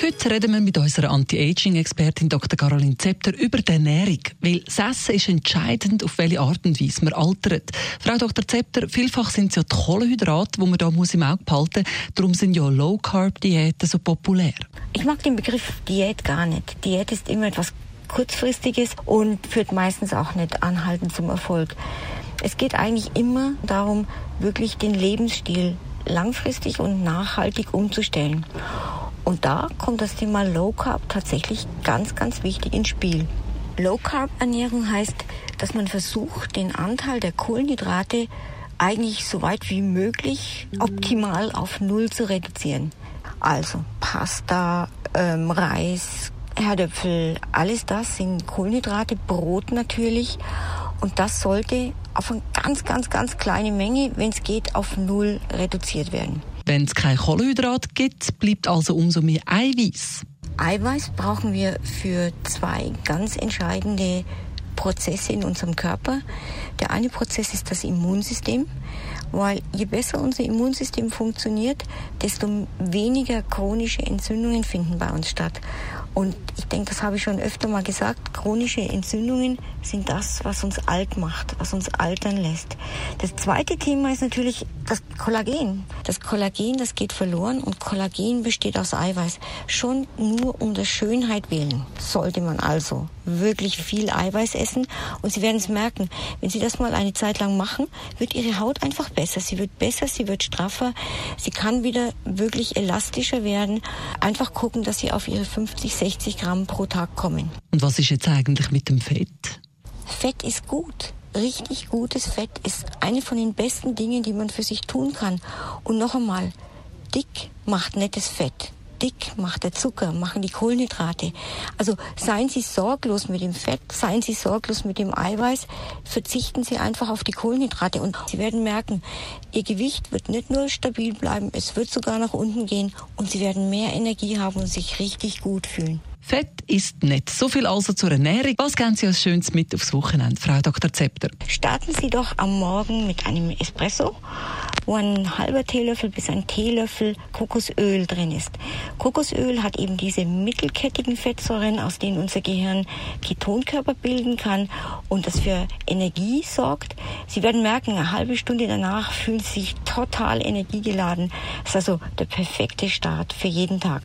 Heute reden wir mit unserer Anti-Aging-Expertin Dr. Caroline Zepter über die Ernährung. Weil das Essen ist entscheidend, auf welche Art und Weise man altert. Frau Dr. Zepter, vielfach sind es ja die Kohlenhydrate, die man da im Auge behalten muss. Darum sind ja Low-Carb-Diäten so populär. Ich mag den Begriff Diät gar nicht. Diät ist immer etwas Kurzfristiges und führt meistens auch nicht anhaltend zum Erfolg. Es geht eigentlich immer darum, wirklich den Lebensstil langfristig und nachhaltig umzustellen. Und da kommt das Thema Low Carb tatsächlich ganz, ganz wichtig ins Spiel. Low Carb Ernährung heißt, dass man versucht, den Anteil der Kohlenhydrate eigentlich so weit wie möglich optimal auf Null zu reduzieren. Also Pasta, ähm, Reis, Herdöpfel, alles das sind Kohlenhydrate, Brot natürlich. Und das sollte auf eine ganz, ganz, ganz kleine Menge, wenn es geht, auf Null reduziert werden. Wenn es kein Kohlenhydrat gibt, bleibt also umso mehr Eiweiß. Eiweiß brauchen wir für zwei ganz entscheidende Prozesse in unserem Körper. Der eine Prozess ist das Immunsystem, weil je besser unser Immunsystem funktioniert, desto weniger chronische Entzündungen finden bei uns statt. Und ich denke, das habe ich schon öfter mal gesagt, chronische Entzündungen sind das, was uns alt macht, was uns altern lässt. Das zweite Thema ist natürlich das Kollagen. Das Kollagen, das geht verloren und Kollagen besteht aus Eiweiß. Schon nur um der Schönheit willen sollte man also wirklich viel Eiweiß essen und Sie werden es merken, wenn Sie das mal eine Zeit lang machen, wird Ihre Haut einfach besser. Sie wird besser, sie wird straffer, sie kann wieder wirklich elastischer werden. Einfach gucken, dass Sie auf Ihre 50, 60 Gramm pro Tag kommen. Und was ist jetzt eigentlich mit dem Fett? Fett ist gut. Richtig gutes Fett ist eine von den besten Dingen, die man für sich tun kann. Und noch einmal, dick macht nettes Fett dick macht der Zucker, machen die Kohlenhydrate. Also seien Sie sorglos mit dem Fett, seien Sie sorglos mit dem Eiweiß, verzichten Sie einfach auf die Kohlenhydrate und Sie werden merken, Ihr Gewicht wird nicht nur stabil bleiben, es wird sogar nach unten gehen und Sie werden mehr Energie haben und sich richtig gut fühlen. Fett ist nicht. So viel also zur Ernährung. Was geben Sie als Schönes mit aufs Wochenende, Frau Dr. Zepter? Starten Sie doch am Morgen mit einem Espresso wo ein halber Teelöffel bis ein Teelöffel Kokosöl drin ist. Kokosöl hat eben diese mittelkettigen Fettsäuren, aus denen unser Gehirn Ketonkörper bilden kann und das für Energie sorgt. Sie werden merken, eine halbe Stunde danach fühlen Sie sich total energiegeladen. Das ist also der perfekte Start für jeden Tag.